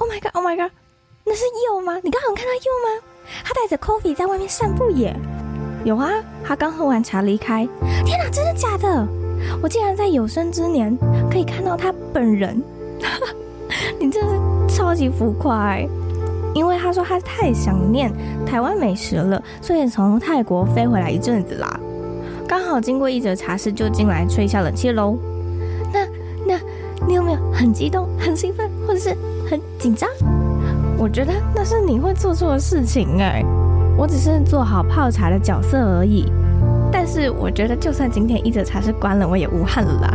，Oh my god，Oh my god，那是佑吗？你刚刚有看到佑吗？他带着 Coffee 在外面散步耶。有啊，他刚喝完茶离开。天哪，真的假的？我竟然在有生之年可以看到他本人。你真是超级浮夸欸。因为他说他太想念台湾美食了，所以从泰国飞回来一阵子啦。刚好经过一则茶室，就进来吹一下冷气喽。那那，你有没有很激动、很兴奋，或者是很紧张？我觉得那是你会做错的事情哎。我只是做好泡茶的角色而已。但是我觉得，就算今天一则茶室关了，我也无憾了啦。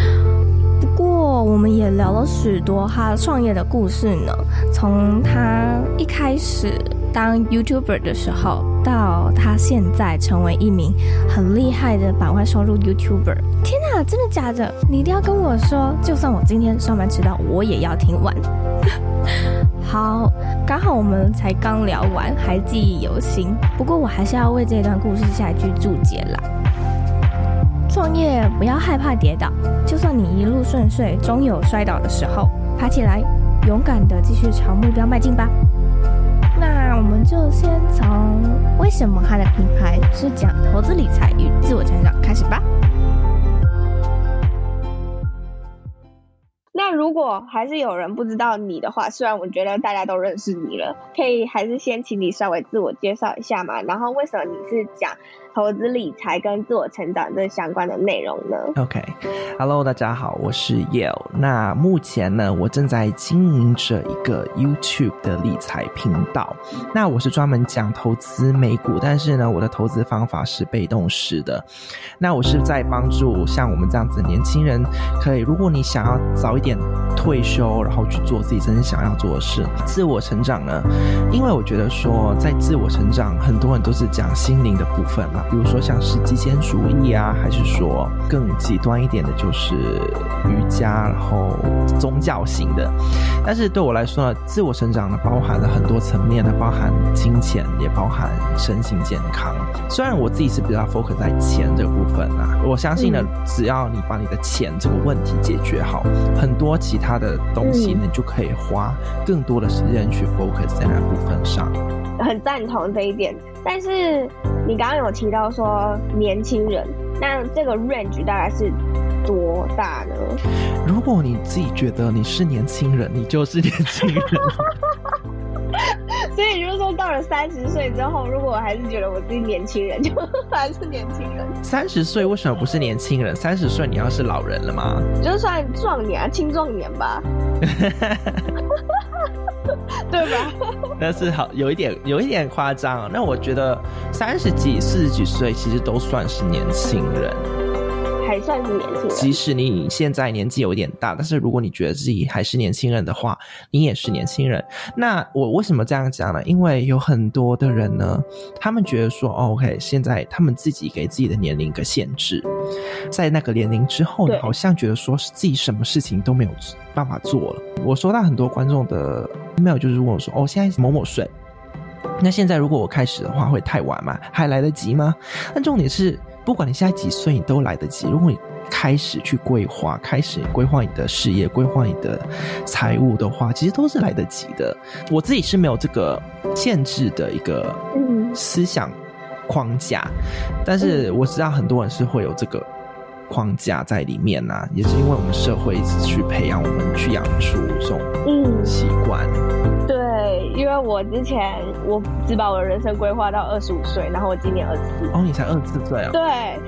不过，我们也聊了许多他创业的故事呢。从他一开始当 YouTuber 的时候，到他现在成为一名很厉害的百万收入 YouTuber。天哪，真的假的？你一定要跟我说，就算我今天上班迟到，我也要听完。好，刚好我们才刚聊完，还记忆犹新。不过我还是要为这段故事下一句注解啦。创业不要害怕跌倒，就算你一路顺遂，终有摔倒的时候，爬起来，勇敢的继续朝目标迈进吧。我们就先从为什么他的品牌是讲投资理财与自我成长开始吧。那如果还是有人不知道你的话，虽然我觉得大家都认识你了，可以还是先请你稍微自我介绍一下嘛。然后为什么你是讲投资理财跟自我成长这相关的内容呢？OK，Hello，、大家好，我是 Yale。那目前呢，我正在经营着一个 YouTube 的理财频道。那我是专门讲投资美股，但是呢，我的投资方法是被动式的。那我是在帮助像我们这样子的年轻人，可以，如果你想要早一点退休，然后去做自己真正想要做的事，自我成长呢？因为我觉得说，在自我成长，很多人都是讲心灵的部分。比如说像是极简主义啊，还是说更极端一点的，就是瑜伽，然后宗教型的。但是对我来说呢，自我成长呢，包含了很多层面的，包含金钱，也包含身心健康。虽然我自己是比较 focus 在钱这个部分啊，我相信呢，只要你把你的钱这个问题解决好，很多其他的东西呢，你就可以花更多的时间去 focus 在那部分上。很赞同这一点，但是你刚刚有提到说年轻人，那这个 range 大概是多大呢？如果你自己觉得你是年轻人，你就是年轻人。所以就是说，到了三十岁之后，如果我还是觉得我自己年轻人，就还是年轻人。三十岁为什么不是年轻人？三十岁你要是老人了吗？就算壮年啊，青壮年吧。对吧？但是好有一点，有一点夸张。那我觉得三十几、四十几岁其实都算是年轻人，还算是年轻人。即使你现在年纪有点大，但是如果你觉得自己还是年轻人的话，你也是年轻人。那我为什么这样讲呢？因为有很多的人呢，他们觉得说，OK，现在他们自己给自己的年龄一个限制，在那个年龄之后呢，好像觉得说是自己什么事情都没有办法做了。我收到很多观众的 email，就是问我说：“哦，现在某某岁，那现在如果我开始的话，会太晚吗？还来得及吗？”但重点是，不管你现在几岁，你都来得及。如果你开始去规划，开始规划你的事业，规划你的财务的话，其实都是来得及的。我自己是没有这个限制的一个思想框架，但是我知道很多人是会有这个。框架在里面呐、啊，也是因为我们社会一直去培养我们去养出这种习惯。因为我之前我只把我的人生规划到二十五岁，然后我今年二十四。哦，你才二十四岁啊？对，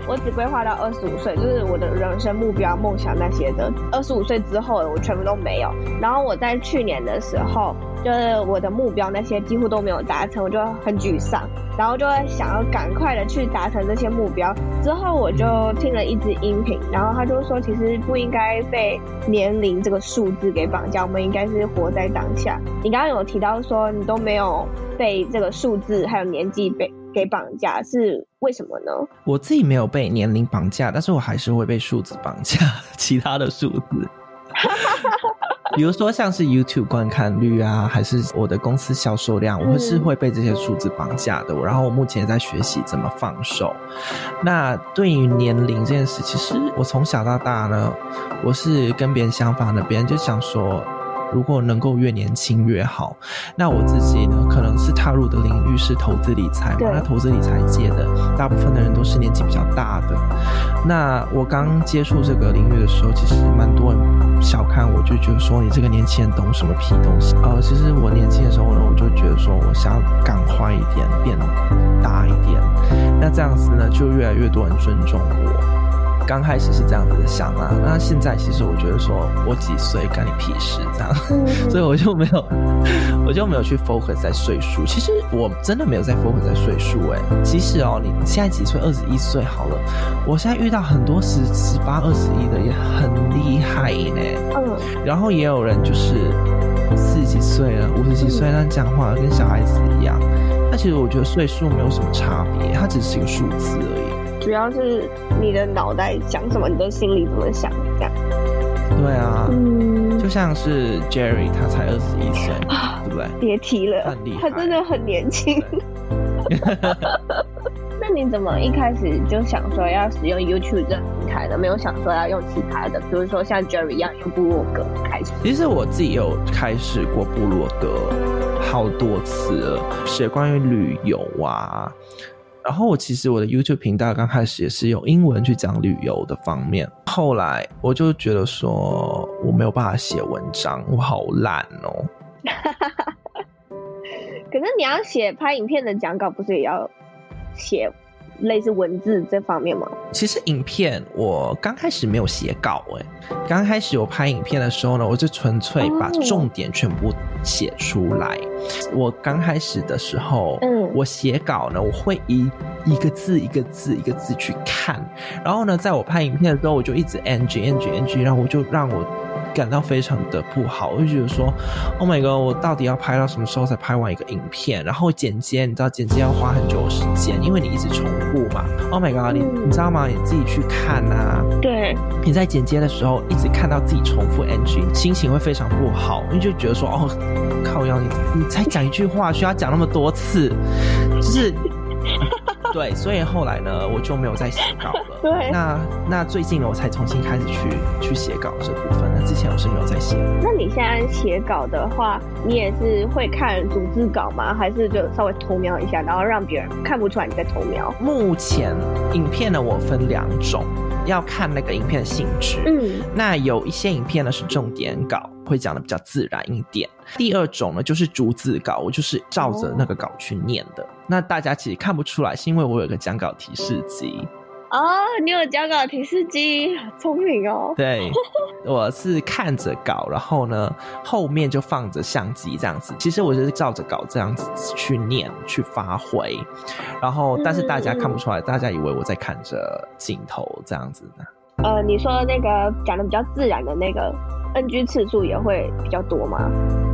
我只规划到二十五岁，就是我的人生目标、梦想那些的。二十五岁之后，我全部都没有。然后我在去年的时候。就是我的目标那些几乎都没有达成，我就很沮丧，然后就会想要赶快的去达成这些目标。之后我就听了一支音频，然后他就说，其实不应该被年龄这个数字给绑架，我们应该是活在当下。你刚刚有提到说你都没有被这个数字还有年纪被给绑架，是为什么呢？我自己没有被年龄绑架，但是我还是会被数字绑架，其他的数字。比如说像是 YouTube 观看率啊，还是我的公司销售量，我是会被这些数字绑架的。然后我目前也在学习怎么放手。那对于年龄这件事，其实我从小到大呢，我是跟别人相反的。别人就想说，如果能够越年轻越好。那我自己呢，可能是踏入的领域是投资理财嘛，那投资理财界的大部分的人都是年纪比较大的。那我刚接触这个领域的时候，其实蛮多人小看我，就觉得说你这个年轻人懂什么屁东西。呃，其实我年轻的时候呢，我就觉得说我想要赶快一点，变大一点。那这样子呢，就越来越多人尊重我。刚开始是这样子的想啊，那现在其实我觉得说，我几岁干你屁事这样，所以我就没有，我就没有去 focus 在岁数。其实我真的没有在 focus 在岁数哎。即使哦，你现在几岁？二十一岁好了。我现在遇到很多十十八、二十一的也很厉害呢。嗯。然后也有人就是四十几岁了、五十几岁，那讲话跟小孩子一样。那其实我觉得岁数没有什么差别，它只是一个数字而已。主要是你的脑袋想什么，你的心里怎么想，这样。对啊，嗯，就像是 Jerry，他才二十一岁，对不对？别提了，他真的很年轻。那你怎么一开始就想说要使用 YouTube 这个平台的？没有想说要用其他的，比如说像 Jerry 一样用部落格开始？其实我自己有开始过部落格好多次了，写关于旅游啊。然后我其实我的 YouTube 频道刚开始也是用英文去讲旅游的方面，后来我就觉得说我没有办法写文章，我好懒哦。可是你要写拍影片的讲稿，不是也要写？类似文字这方面吗？其实影片我刚开始没有写稿哎，刚开始我拍影片的时候呢，我就纯粹把重点全部写出来。Oh. 我刚开始的时候，嗯，我写稿呢，我会一一个字一个字一个字去看，然后呢，在我拍影片的时候，我就一直 NG NG NG，然后我就让我。感到非常的不好，我就觉得说，Oh my god，我到底要拍到什么时候才拍完一个影片？然后剪接，你知道剪接要花很久的时间，因为你一直重复嘛。Oh my god，你你知道吗？你自己去看啊。对。你在剪接的时候一直看到自己重复 NG，心情会非常不好，因为就觉得说，哦，靠腰，你你才讲一句话，需要讲那么多次，就是。对，所以后来呢，我就没有再写稿了。对，那那最近呢，我才重新开始去去写稿这部分。那之前我是没有在写。那你现在写稿的话，你也是会看逐字稿吗？还是就稍微偷瞄一下，然后让别人看不出来你在偷瞄？目前影片呢，我分两种，要看那个影片的性质。嗯，那有一些影片呢是重点稿。会讲的比较自然一点。第二种呢，就是逐字稿，我就是照着那个稿去念的。那大家其实看不出来，是因为我有个讲稿提示机。哦，你有讲稿提示机，好聪明哦。对，我是看着稿，然后呢后面就放着相机这样子。其实我就是照着稿这样子去念去发挥，然后但是大家看不出来，大家以为我在看着镜头这样子呢。呃，你说那个讲的比较自然的那个。NG 次数也会比较多吗？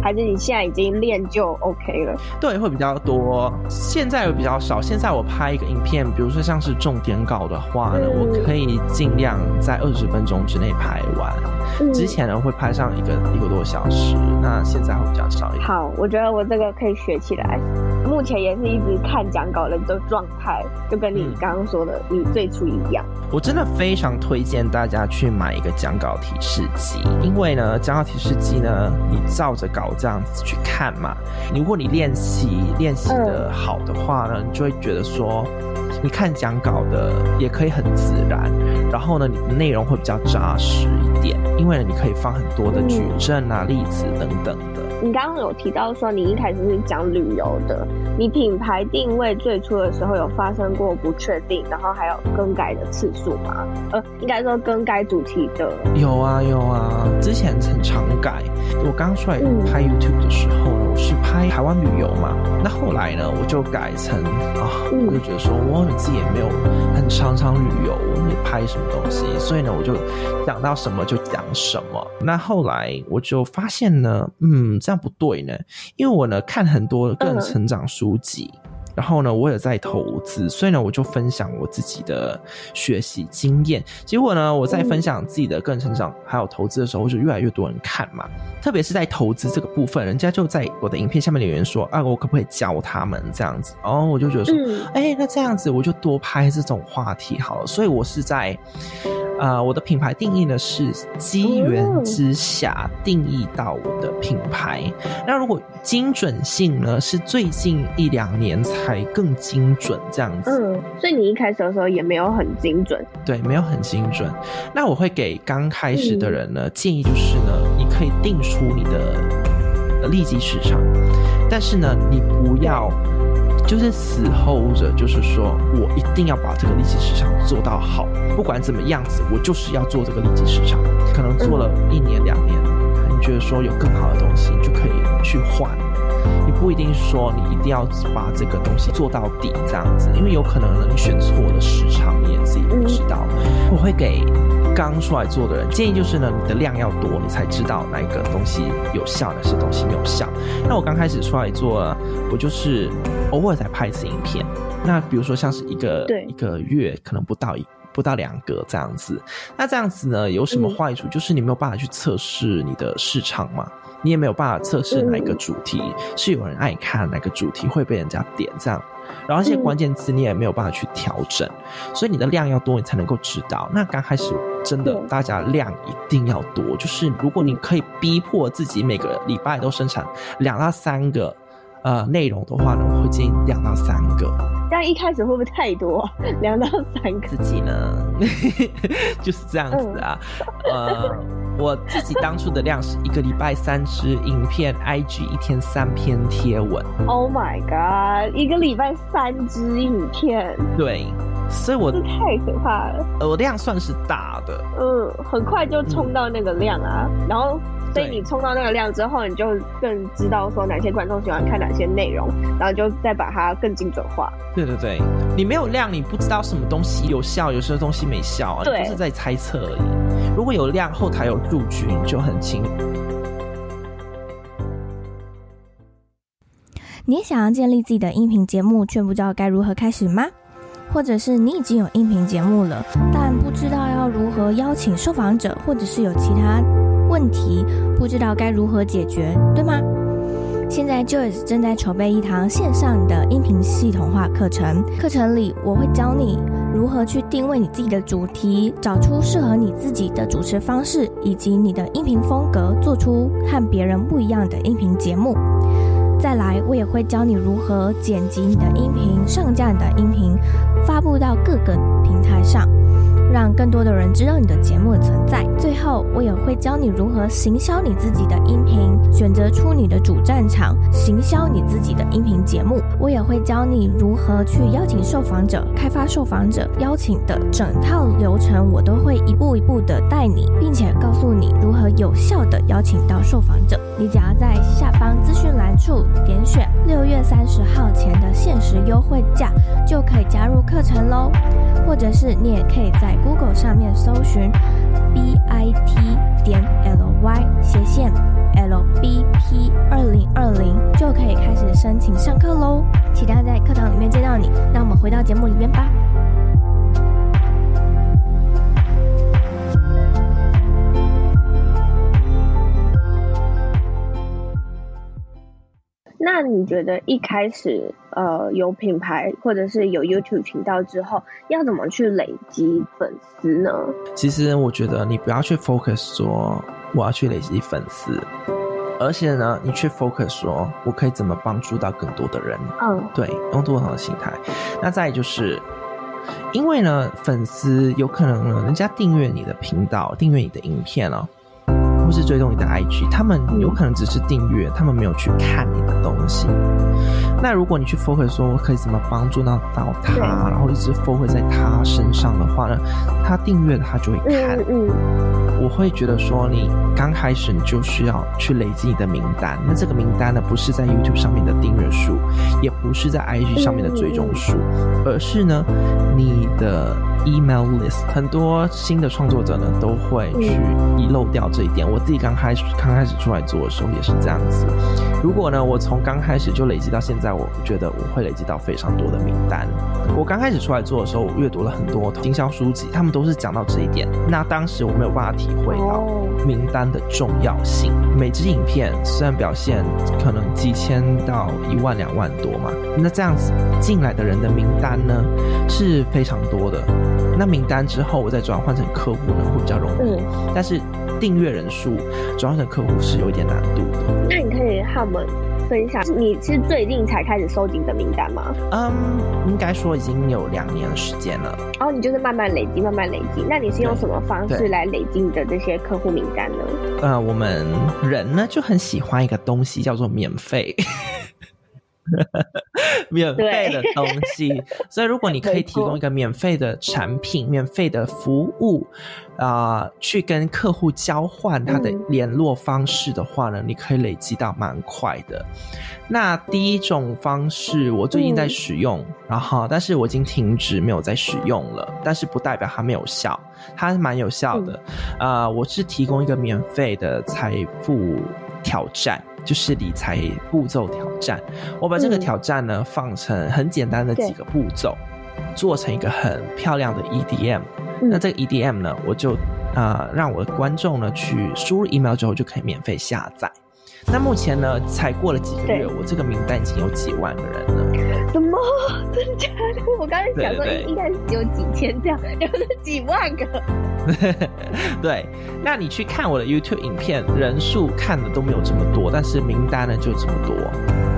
还是你现在已经练就 OK 了？对，会比较多。现在会比较少。现在我拍一个影片，比如说像是重点稿的话呢，嗯、我可以尽量在二十分钟之内拍完。嗯、之前呢会拍上一个一个多小时，那现在会比较少一点。好，我觉得我这个可以学起来。目前也是一直看讲稿的这状态，就跟你刚刚说的、嗯、你最初一样。我真的非常推荐大家去买一个讲稿提示机，因为呢，讲稿提示机呢，你照着稿这样子去看嘛，如果你练习练习的好的话呢，你就会觉得说，你看讲稿的也可以很自然，然后呢，你的内容会比较扎实一点，因为呢，你可以放很多的举证啊、例子等等的。你刚刚有提到说你一开始是讲旅游的，你品牌定位最初的时候有发生过不确定，然后还有更改的次数吗？呃，应该说更改主题的。有啊有啊，之前很常改。我刚出来拍 YouTube 的时候呢，我是拍台湾旅游嘛，那后来呢，我就改成啊，我就觉得说我自己也没有很常常旅游，你拍什么东西，所以呢，我就讲到什么就讲什么。那后来我就发现呢，嗯。这样不对呢，因为我呢看很多个人成长书籍，嗯、然后呢我也在投资，所以呢我就分享我自己的学习经验。结果呢我在分享自己的个人成长还有投资的时候，就越来越多人看嘛。特别是在投资这个部分，人家就在我的影片下面留言说：“啊，我可不可以教他们这样子？”然后我就觉得说：“哎、嗯欸，那这样子我就多拍这种话题好了。”所以我是在。呃，我的品牌定义呢是机缘之下定义到我的品牌。那如果精准性呢，是最近一两年才更精准这样子。嗯，所以你一开始的时候也没有很精准。对，没有很精准。那我会给刚开始的人呢、嗯、建议就是呢，你可以定出你的呃利基市场，但是呢，你不要。就是死 hold 着，就是说我一定要把这个利息市场做到好，不管怎么样子，我就是要做这个利息市场。可能做了一年两年，你觉得说有更好的东西，你就可以去换。你不一定说你一定要把这个东西做到底这样子，因为有可能呢，你选错了市场，你也自己不知道。我会给。刚出来做的人建议就是呢，你的量要多，你才知道哪一个东西有效，哪些东西没有效。那我刚开始出来做，我就是偶尔才拍一次影片。那比如说像是一个一个月可能不到一不到两个这样子。那这样子呢，有什么坏处？就是你没有办法去测试你的市场嘛，你也没有办法测试哪个主题是有人爱看，哪个主题会被人家点这样。然后这些关键词你也没有办法去调整，嗯，所以你的量要多，你才能够知道。那刚开始真的，大家量一定要多，就是如果你可以逼迫自己每个礼拜都生产两到三个呃内容的话呢，我会建议两到三个。这样一开始会不会太多？两到三个？自己呢，就是这样子啊，嗯、呃。我自己当初的量是一个礼拜三支影片，IG 一天三篇贴文。Oh my god！一个礼拜三支影片，对，所以我这太可怕了。我量算是大的，嗯，很快就冲到那个量啊，嗯、然后。所以你冲到那个量之后，你就更知道说哪些观众喜欢看哪些内容，然后就再把它更精准化。对对对，你没有量，你不知道什么东西有效，有些东西没效啊，就是在猜测而已。如果有量，后台有数据，你就很清楚。你也想要建立自己的音频节目，却不知道该如何开始吗？或者是你已经有音频节目了，但不知道要如何邀请受访者，或者是有其他。问题不知道该如何解决，对吗？现在 Joyce 正在筹备一堂线上的音频系统化课程，课程里我会教你如何去定位你自己的主题，找出适合你自己的主持方式，以及你的音频风格，做出和别人不一样的音频节目。再来，我也会教你如何剪辑你的音频，上架你的音频，发布到各个平台上。让更多的人知道你的节目的存在。最后，我也会教你如何行销你自己的音频，选择出你的主战场，行销你自己的音频节目。我也会教你如何去邀请受访者，开发受访者邀请的整套流程，我都会一步一步的带你，并且告诉你如何有效的邀请到受访者。你只要在下方资讯栏处点选六月三十号前的限时优惠价，就可以加入课程喽。或者是你也可以在 Google 上面搜寻 B I T 点 L Y 斜线 L B P 二零二零，就可以开始申请上课喽。期待在课堂里面见到你。那我们回到节目里面吧。那你觉得一开始呃有品牌或者是有 YouTube 频道之后，要怎么去累积粉丝呢？其实我觉得你不要去 focus 说我要去累积粉丝，而且呢，你去 focus 说我可以怎么帮助到更多的人。嗯，对，用多好的心态。那再就是，因为呢，粉丝有可能呢，人家订阅你的频道，订阅你的影片哦。或是追踪你的 IG，他们有可能只是订阅，他们没有去看你的东西。那如果你去 focus 说我可以怎么帮助到到他，然后一直 focus 在他身上的话呢，他订阅他就会看。我会觉得说，你刚开始你就需要去累积你的名单。那这个名单呢，不是在 YouTube 上面的订阅数，也不是在 IG 上面的追踪数，而是呢，你的。Email list 很多新的创作者呢都会去遗漏掉这一点。我自己刚开始刚开始出来做的时候也是这样子。如果呢，我从刚开始就累积到现在，我觉得我会累积到非常多的名单。我刚开始出来做的时候，我阅读了很多经销书籍，他们都是讲到这一点。那当时我没有办法体会到名单的重要性。每支影片虽然表现可能几千到一万两万多嘛，那这样子进来的人的名单呢是非常多的。那名单之后我再转换成客户呢会比较容易，嗯、但是订阅人数转换成客户是有一点难度的。那你可以和我们分享，你是最近才开始收集你的名单吗？嗯，应该说已经有两年的时间了。哦，你就是慢慢累积，慢慢累积。那你是用什么方式来累积你的这些客户名单呢？呃，我们人呢就很喜欢一个东西叫做免费。免费的东西，所以如果你可以提供一个免费的产品、免费的服务，啊、呃，去跟客户交换他的联络方式的话呢，你可以累积到蛮快的。那第一种方式，我最近在使用，然后但是我已经停止没有再使用了，但是不代表它没有效，它是蛮有效的。啊、呃，我是提供一个免费的财富挑战。就是理财步骤挑战，我把这个挑战呢放成很简单的几个步骤，做成一个很漂亮的 EDM。那这个 EDM 呢，我就啊、呃、让我的观众呢去输入 email 之后就可以免费下载。那目前呢，才过了几个月，我这个名单已经有几万个人了。什么？真的假的？我刚才想说应该是只有几千这样，有是几万个。对，那你去看我的 YouTube 影片，人数看的都没有这么多，但是名单呢就这么多。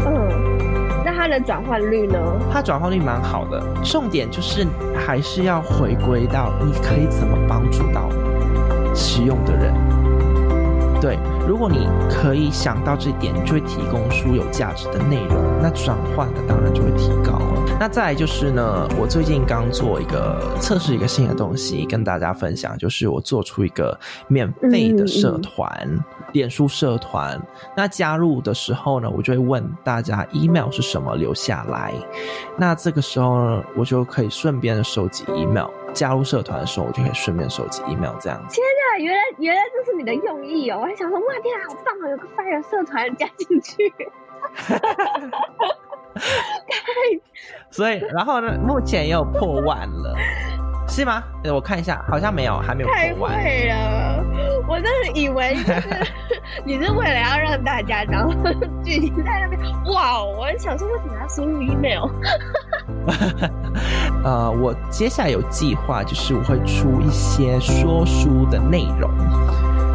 嗯，那它的转换率呢？它转换率蛮好的，重点就是还是要回归到你可以怎么帮助到使用的人。对，如果你可以想到这点，就会提供出有价值的内容，那转换的当然就会提高了。那再来就是呢，我最近刚做一个测试，一个新的东西跟大家分享，就是我做出一个免费的社团，嗯嗯嗯，脸书社团。那加入的时候呢，我就会问大家 email 是什么，留下来。那这个时候呢，我就可以顺便的收集 email。加入社团的时候，我就可以顺便收集 email，这样子。原来原来这是你的用意哦！我还想说，哇，天啊，好棒啊，有个 Fire 社团加进去。所以，然后呢，目前又破万了，是吗？我看一下，好像没有，还没有。太会了，我真的以为就是 你是为了要让大家然后聚集在那边。哇，我很想说，为什么要输入 email？呃，我接下来有计划，就是我会出一些说书的内容，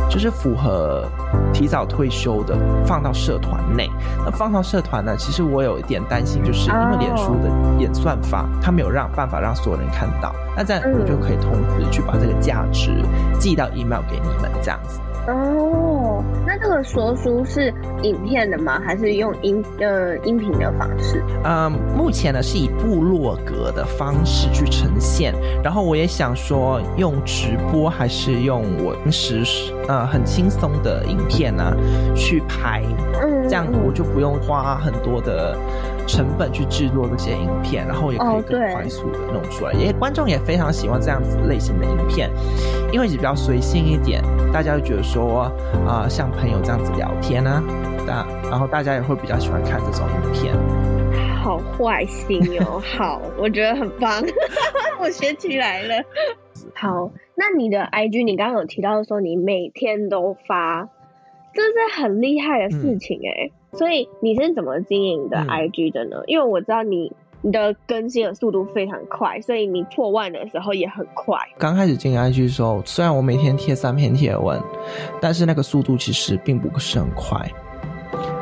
就是符合提早退休的，放到社团内。那放到社团呢，其实我有一点担心，就是因为脸书的演算法，它没有让办法让所有人看到。那这样我就可以同时去把这个价值寄到 email 给你们，这样子。哦，那这个说书是影片的吗？还是用音呃音频的方式？嗯，目前呢是以部落格的方式去呈现，然后我也想说用直播还是用我平时呃很轻松的影片呢、啊、去拍，嗯，这样我就不用花很多的成本去制作这些影片，然后也可以更快速的弄出来，也、哦、观众也非常喜欢这样子类型的影片，因为比较随性一点，大家会觉得说。啊、呃，像朋友这样子聊天啊，大然后大家也会比较喜欢看这种影片。好坏心哦，好，我觉得很棒，我学起来了。好，那你的 IG，你刚刚有提到说你每天都发，这是很厉害的事情哎、欸。嗯、所以你是怎么经营的 IG 的呢？嗯、因为我知道你。你的更新的速度非常快，所以你破万的时候也很快。刚开始进 IG 的时候，虽然我每天贴三篇贴文，但是那个速度其实并不是很快。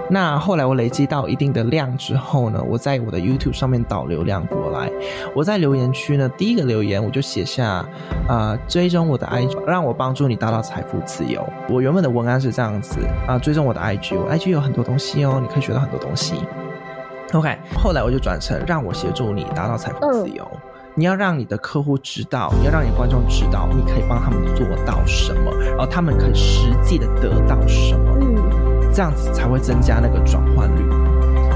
那后来我累积到一定的量之后呢，我在我的 YouTube 上面导流量过来。我在留言区呢，第一个留言我就写下，啊、呃，追踪我的 IG，让我帮助你达到财富自由。我原本的文案是这样子啊、呃，追踪我的 IG，我 IG 有很多东西哦，你可以学到很多东西。OK，后来我就转成让我协助你达到财富自由。嗯、你要让你的客户知道，你要让你的观众知道，你可以帮他们做到什么，然后他们可以实际的得到什么。嗯，这样子才会增加那个转换率。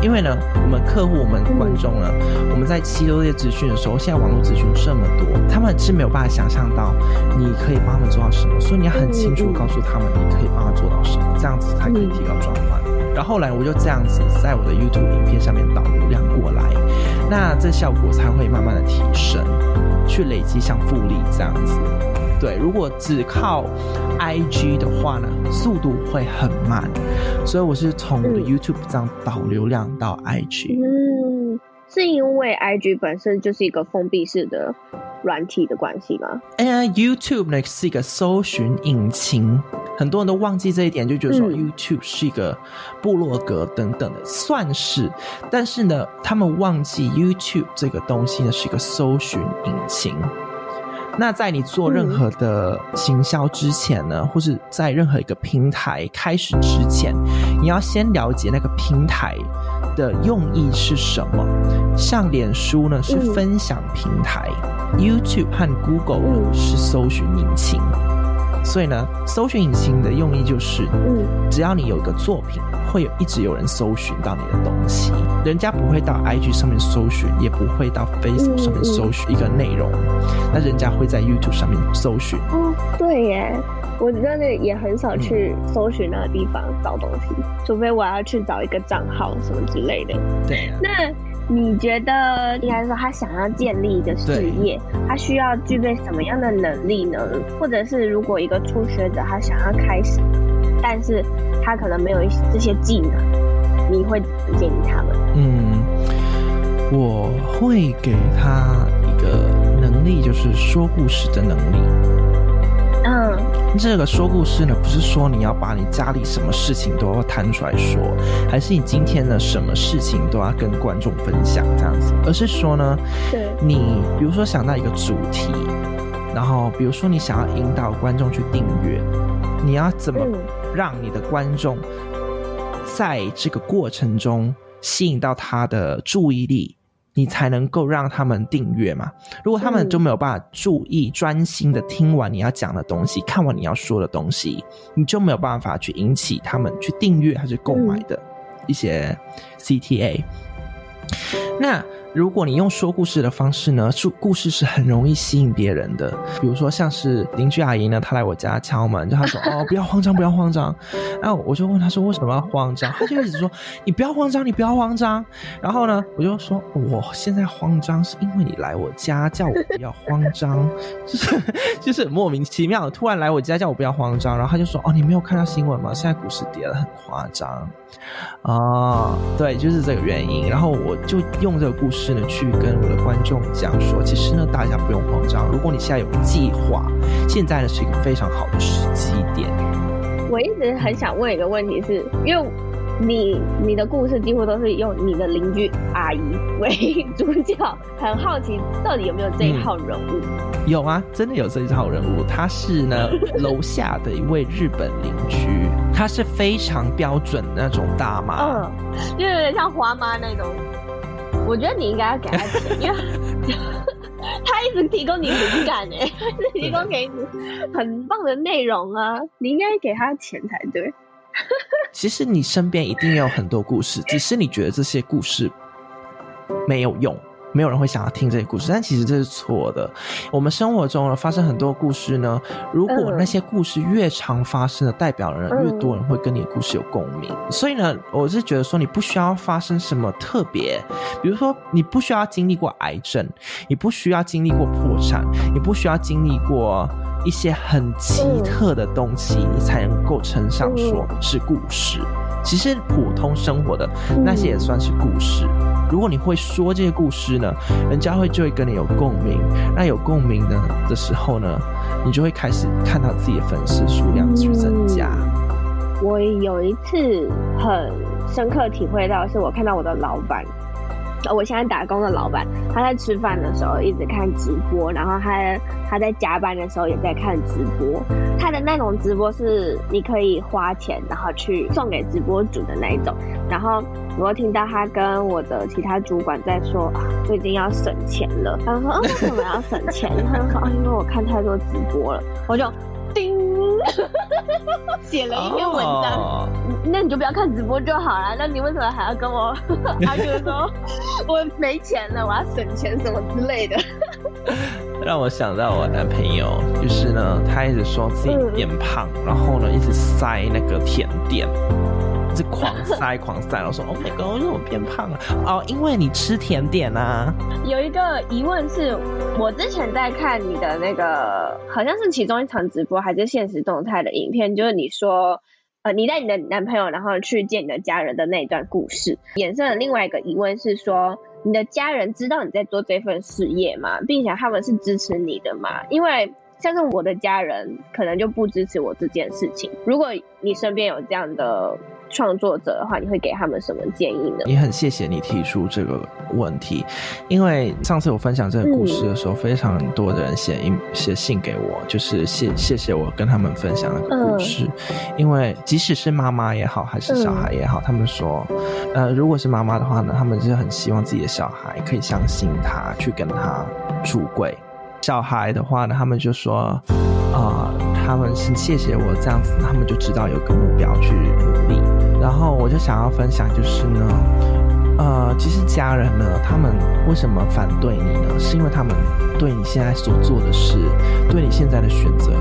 因为呢，我们客户、我们观众呢，嗯、我们在吸收这些资讯的时候，现在网络资讯这么多，他们是没有办法想象到你可以帮他们做到什么，所以你要很清楚告诉他们，你可以帮他做到什么，这样子才可以提高转换。嗯然后后来我就这样子在我的 YouTube 影片上面导流量过来，那这效果才会慢慢的提升，去累积像复利这样子。对，如果只靠 IG 的话呢，速度会很慢。所以我是从我的 YouTube 这样导流量到 IG。嗯，是因为 IG 本身就是一个封闭式的软体的关系吗？哎，YouTube 呢是一个搜寻引擎，很多人都忘记这一点，就觉得说 YouTube 是一个部落格等等的，算是。但是呢，他们忘记 YouTube 这个东西呢是一个搜寻引擎。那在你做任何的行销之前呢，或是在任何一个平台开始之前，你要先了解那个平台的用意是什么。像脸书呢是分享平台，YouTube 和 Google 呢是搜寻引擎。所以呢，搜寻引擎的用意就是，嗯，只要你有一个作品，会有一直有人搜寻到你的东西，人家不会到 IG 上面搜寻，也不会到 Facebook 上面搜寻一个内容，那人家会在 YouTube 上面搜寻。哦，对耶，我真的也很少去搜寻那个地方找东西，除非我要去找一个账号什么之类的。对，那。你觉得应该说他想要建立一个事业，他需要具备什么样的能力呢？或者是如果一个初学者他想要开始，但是他可能没有一些这些技能，你会怎么建议他们？嗯，我会给他一个能力，就是说故事的能力。嗯，这个说故事呢，不是说你要把你家里什么事情都要摊出来说，还是你今天的什么事情都要跟观众分享这样子，而是说呢，对，你比如说想到一个主题，然后比如说你想要引导观众去订阅，你要怎么让你的观众在这个过程中吸引到他的注意力？你才能够让他们订阅嘛？如果他们就没有办法注意、专心的听完你要讲的东西，看完你要说的东西，你就没有办法去引起他们去订阅还是购买的一些 CTA。那。如果你用说故事的方式呢，说故事是很容易吸引别人的。比如说，像是邻居阿姨呢，她来我家敲门，就她说：“哦，不要慌张，不要慌张。”然后我就问她说：“为什么要慌张？”她就一直说：“你不要慌张，你不要慌张。”然后呢，我就说：“我现在慌张是因为你来我家叫我不要慌张，就是就是莫名其妙的突然来我家叫我不要慌张。”然后她就说：“哦，你没有看到新闻吗？现在股市跌得很夸张。”啊，对，就是这个原因。然后我就用这个故事呢，去跟我的观众讲说，其实呢，大家不用慌张。如果你现在有计划，现在呢是一个非常好的时机点。我一直很想问一个问题是，是因为。你你的故事几乎都是用你的邻居阿姨为 主角，很好奇到底有没有这一号人物？嗯，有啊，真的有这一号人物。他是呢 楼下的一位日本邻居，他是非常标准的那种大妈，嗯，就有点像花妈那种。我觉得你应该要给他钱，因为 他一直提供你灵感哎，提供给你很棒的内容啊，你应该给他钱才对。其实你身边一定有很多故事，只是你觉得这些故事没有用，没有人会想要听这些故事。但其实这是错的。我们生活中呢发生很多故事呢，如果那些故事越常发生的，代表的人越多人会跟你的故事有共鸣。所以呢，我是觉得说，你不需要发生什么特别，比如说你不需要经历过癌症，你不需要经历过破产，你不需要经历过。一些很奇特的东西，你才能够称上说是故事。其实普通生活的那些也算是故事。如果你会说这些故事呢，人家会就会跟你有共鸣。那有共鸣呢的时候呢，你就会开始看到自己的粉丝数量去增加。我有一次很深刻体会到，是我看到我的老板。我现在打工的老板，他在吃饭的时候一直看直播，然后他他在加班的时候也在看直播。他的那种直播是你可以花钱，然后去送给直播主的那一种。然后我听到他跟我的其他主管在说啊，最近要省钱了。他说，嗯，为什么要省钱？他就说啊，因为我看太多直播了。我就。写了一篇文章，oh. 那你就不要看直播就好了。那你为什么还要跟我？阿哥说我没钱了，我要省钱什么之类的。让我想到我男朋友，就是呢，他一直说自己变胖，嗯、然后呢，一直塞那个甜点。就狂塞 狂塞，我说 Oh my God，为什么变胖了？哦，因为你吃甜点啊。有一个疑问是，我之前在看你的那个，好像是其中一场直播还是现实动态的影片，就是你说，呃，你带你的男朋友然后去见你的家人的那一段故事，衍生了另外一个疑问是说，你的家人知道你在做这份事业吗？并且他们是支持你的吗？因为像是我的家人可能就不支持我这件事情。如果你身边有这样的创作者的话，你会给他们什么建议呢？也很谢谢你提出这个问题，因为上次我分享这个故事的时候，嗯、非常多的人写写信给我，就是谢谢谢我跟他们分享那个故事。嗯、因为即使是妈妈也好，还是小孩也好，嗯、他们说，呃，如果是妈妈的话呢，他们是很希望自己的小孩可以相信他，去跟他出柜。小孩的话呢，他们就说，啊、他们是谢谢我这样子，他们就知道有个目标去努力。然后我就想要分享，就是呢，呃，其实家人呢，他们为什么反对你呢？是因为他们对你现在所做的事，对你现在的选择，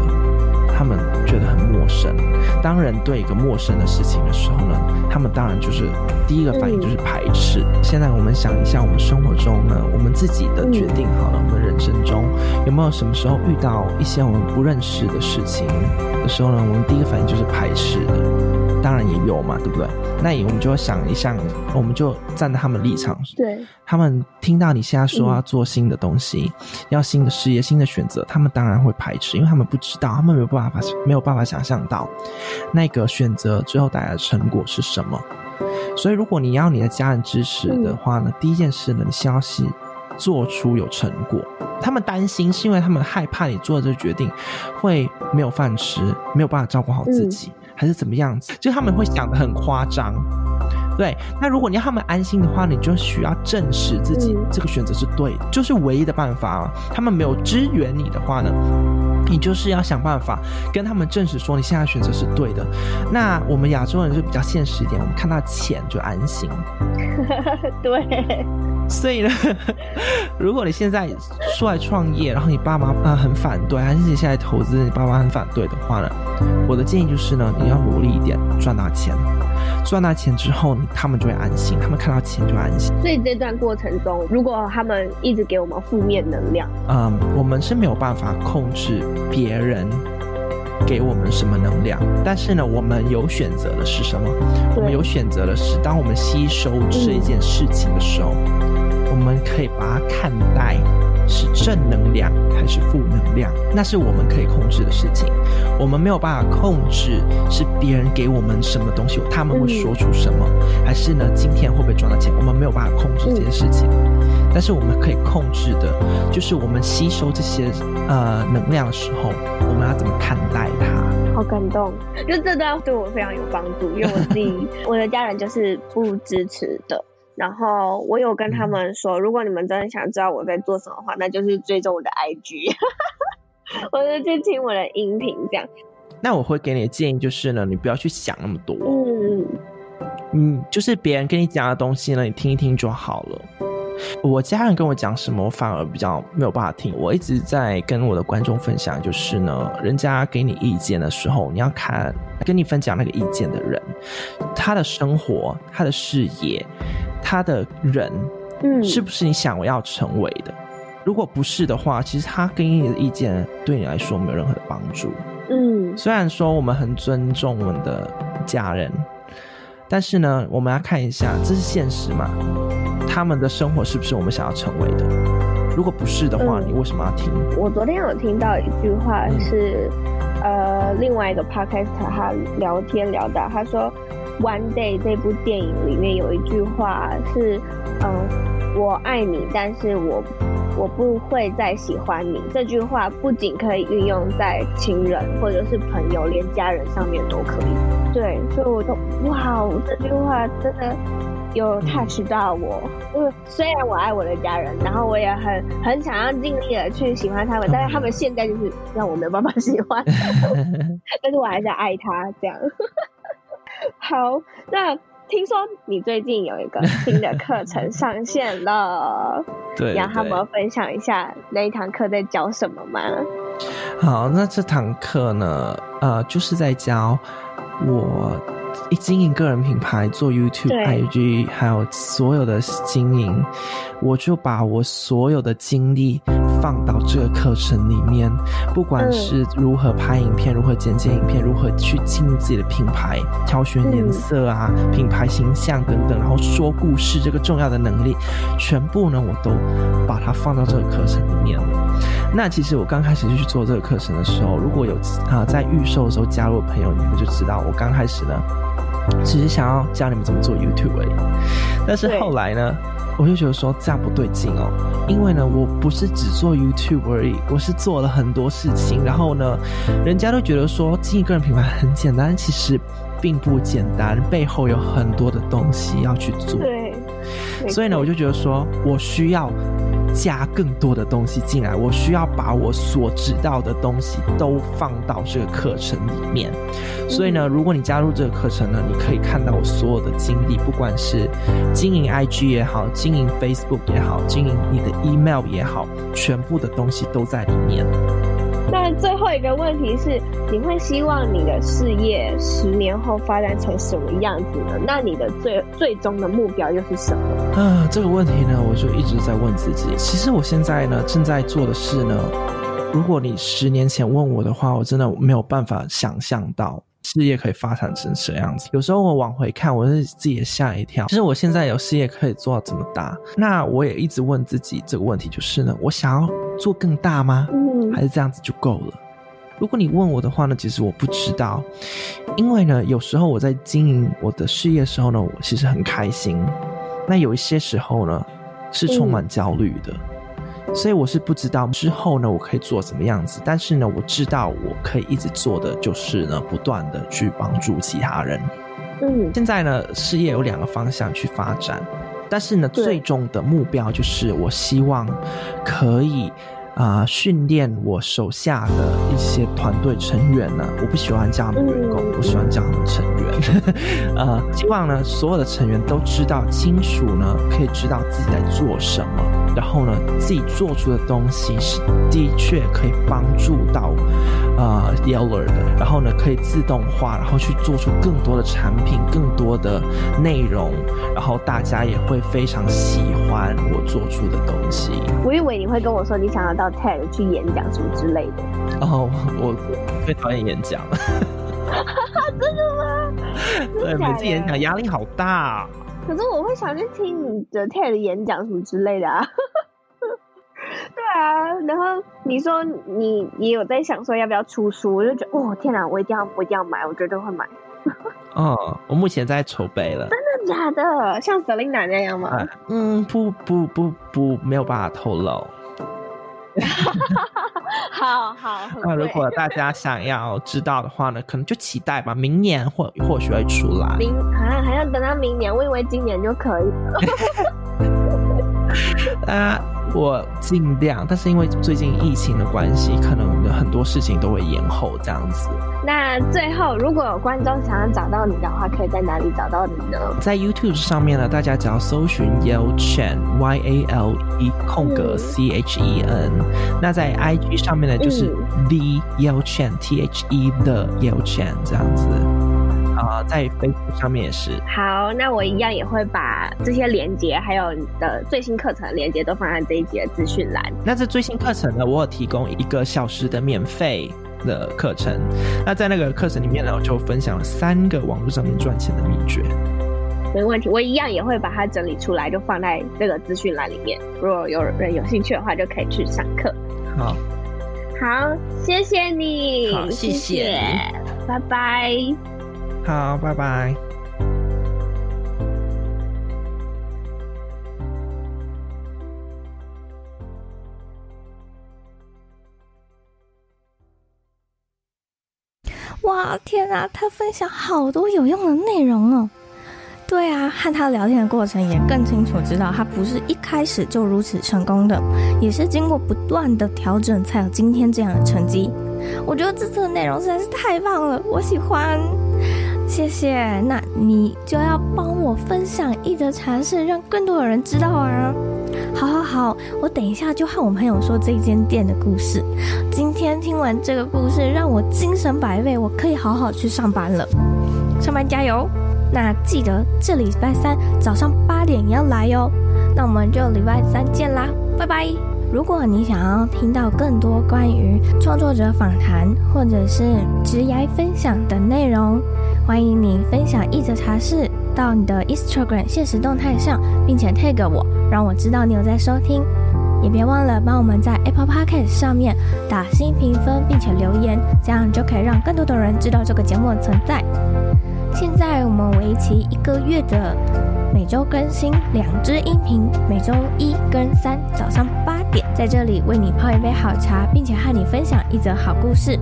他们觉得很陌生。当人对一个陌生的事情的时候呢，他们当然就是第一个反应就是排斥。嗯、现在我们想一下，我们生活中呢，我们自己的决定好了，我们人生中有没有什么时候遇到一些我们不认识的事情的时候呢？我们第一个反应就是排斥的。当然也有嘛，对不对？那我们就想一想，我们就站在他们立场，对，他们听到你现在说要做新的东西，嗯、要新的事业、新的选择，他们当然会排斥，因为他们不知道，他们没有办法没有办法想象到那个选择之后带来的成果是什么。所以，如果你要你的家人支持的话呢，嗯、第一件事呢，你先要做出有成果。他们担心是因为他们害怕你做的这个决定会没有饭吃，没有办法照顾好自己。嗯还是怎么样子？就他们会想得很夸张，对。那如果你要他们安心的话，你就需要证实自己这个选择是对的，就是唯一的办法。他们没有支援你的话呢，你就是要想办法跟他们证实说你现在选择是对的。那我们亚洲人就比较现实一点，我们看到钱就安心。对。所以呢，如果你现在出来创业，然后你爸妈啊很反对，还是你现在投资你爸妈很反对的话呢，我的建议就是呢，你要努力一点，赚大钱，赚大钱之后，你他们就会安心，他们看到钱就安心。所以这段过程中，如果他们一直给我们负面能量，嗯，我们是没有办法控制别人给我们什么能量，但是呢，我们有选择的是什么？我们有选择的是，当我们吸收这一件事情的时候。嗯我们可以把它看待是正能量还是负能量，那是我们可以控制的事情。我们没有办法控制是别人给我们什么东西，他们会说出什么，还是呢今天会不会赚到钱？我们没有办法控制这些事情。但是我们可以控制的，就是我们吸收这些呃能量的时候，我们要怎么看待它？好感动，就这段对我非常有帮助，因为我自己 我的家人就是不支持的。然后我有跟他们说，如果你们真的想知道我在做什么的话，那就是追踪我的 IG，或者去听我的音频这样。那我会给你的建议就是呢，你不要去想那么多，嗯嗯，就是别人跟你讲的东西呢，你听一听就好了。我家人跟我讲什么，我反而比较没有办法听。我一直在跟我的观众分享，就是呢，人家给你意见的时候，你要看跟你分享那个意见的人，他的生活、他的事业、他的人，嗯，是不是你想要成为的？如果不是的话，其实他给你的意见对你来说没有任何的帮助。嗯，虽然说我们很尊重我们的家人，但是呢，我们要看一下，这是现实嘛？他们的生活是不是我们想要成为的？如果不是的话，嗯、你为什么要听？我昨天有听到一句话是，嗯、呃，另外一个 podcast 他聊天聊到，他说《One Day》这部电影里面有一句话是，嗯、呃，我爱你，但是我我不会再喜欢你。这句话不仅可以运用在亲人或者是朋友，连家人上面都可以。对，所以我都哇，这句话真的。有 touch 到我，因为虽然我爱我的家人，然后我也很很想要尽力的去喜欢他们，但是他们现在就是让我没有办法喜欢，但是我还是爱他这样。好，那听说你最近有一个新的课程上线了，对，然后我们分享一下那一堂课在教什么吗？好，那这堂课呢，呃，就是在教我。一经营个人品牌，做 YouTube、IG，还有所有的经营，我就把我所有的精力放到这个课程里面，不管是如何拍影片，如何剪辑影片，如何去经营自己的品牌，挑选颜色啊，品牌形象等等，然后说故事这个重要的能力，全部呢，我都把它放到这个课程里面了。那其实我刚开始就去做这个课程的时候，如果有啊在预售的时候加入的朋友，你们就知道我刚开始呢，只是想要教你们怎么做 YouTube 而已。但是后来呢，我就觉得说这样不对劲哦，因为呢，我不是只做 YouTube 而已，我是做了很多事情。然后呢，人家都觉得说经营个人品牌很简单，其实并不简单，背后有很多的东西要去做。对，所以呢，我就觉得说我需要。加更多的东西进来，我需要把我所知道的东西都放到这个课程里面。所以呢，如果你加入这个课程呢，你可以看到我所有的经历，不管是经营 IG 也好，经营 Facebook 也好，经营你的 email 也好，全部的东西都在里面。那最后一个问题是，你会希望你的事业十年后发展成什么样子呢？那你的最最终的目标又是什么？啊、呃，这个问题呢，我就一直在问自己。其实我现在呢，正在做的事呢，如果你十年前问我的话，我真的没有办法想象到事业可以发展成什么样子。有时候我往回看，我是自己也吓一跳。其实我现在有事业可以做到这么大，那我也一直问自己这个问题，就是呢，我想要做更大吗？还是这样子就够了？如果你问我的话呢，其实我不知道，因为呢，有时候我在经营我的事业的时候呢，我其实很开心；那有一些时候呢，是充满焦虑的，所以我是不知道之后呢，我可以做什么样子。但是呢，我知道我可以一直做的就是呢，不断的去帮助其他人。嗯，现在呢，事业有两个方向去发展，但是呢，最终的目标就是我希望可以。啊、呃，训练我手下的一些团队成员呢，我不喜欢这样的员工，我喜欢这样的成员。呃，希望呢，所有的成员都知道清楚呢，可以知道自己在做什么，然后呢，自己做出的东西是的确可以帮助到呃 Yeller 的，然后呢，可以自动化，然后去做出更多的产品，更多的内容，然后大家也会非常喜欢我做出的东西。我以为你会跟我说你想要到。TED 去演讲什么之类的哦，我最讨厌演讲。真的吗？对，每次演讲压力好大。可是我会想去听你的 TED 演讲什么之类的啊。对啊，然后你说你也有在想说要不要出书，我就觉得哦天哪，我一定要我一定要买，我绝对会买。哦，我目前在筹备了。真的假的？像 Selina 那样吗？啊、嗯，不不不不，没有办法透露。好 好，那如果大家想要知道的话呢，可能就期待吧，明年或或许会出来。明还还要等到明年，我以为今年就可以了。啊，我尽量，但是因为最近疫情的关系，可能有很多事情都会延后这样子。那最后，如果有观众想要找到你的话，可以在哪里找到你呢？在 YouTube 上面呢，大家只要搜寻 Yale Chen Y A L E 空格 C H E N。那在 IG 上面呢，就是 The Yale Chen T H E 的 Yale Chen 这样子。啊，在 Facebook 上面也是。好，那我一样也会把这些连接，还有你的最新课程的连接都放在这一集的资讯栏。那这最新课程呢，我有提供一个小时的免费的课程。那在那个课程里面呢，我就分享了三个网络上面赚钱的秘诀。没问题，我一样也会把它整理出来，就放在这个资讯栏里面。如果有人有兴趣的话，就可以去上课。好，好，谢谢你，好，谢谢，拜拜。好，拜拜。哇，天啊，他分享好多有用的内容哦。对啊，和他聊天的过程也更清楚知道他不是一开始就如此成功的，也是经过不断的调整才有今天这样的成绩。我觉得这次的内容实在是太棒了，我喜欢。谢谢，那你就要帮我分享一则尝试，让更多的人知道啊！好好好，我等一下就和我朋友说这间店的故事。今天听完这个故事，让我精神百倍，我可以好好去上班了。上班加油！那记得这礼拜三早上八点要来哟。那我们就礼拜三见啦，拜拜！如果你想要听到更多关于创作者访谈或者是职涯分享的内容，欢迎你分享一则茶室到你的 Instagram 现实动态上，并且 tag 我，让我知道你有在收听。也别忘了帮我们在 Apple Podcast 上面打新评分，并且留言，这样就可以让更多的人知道这个节目的存在。现在我们为期一个月的每周更新两支音频，每周一跟三早上八点，在这里为你泡一杯好茶，并且和你分享一则好故事。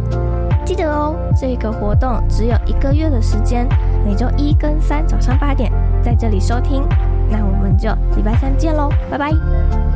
记得哦，这个活动只有一个月的时间，每周一跟三早上八点在这里收听。那我们就礼拜三见喽，拜拜。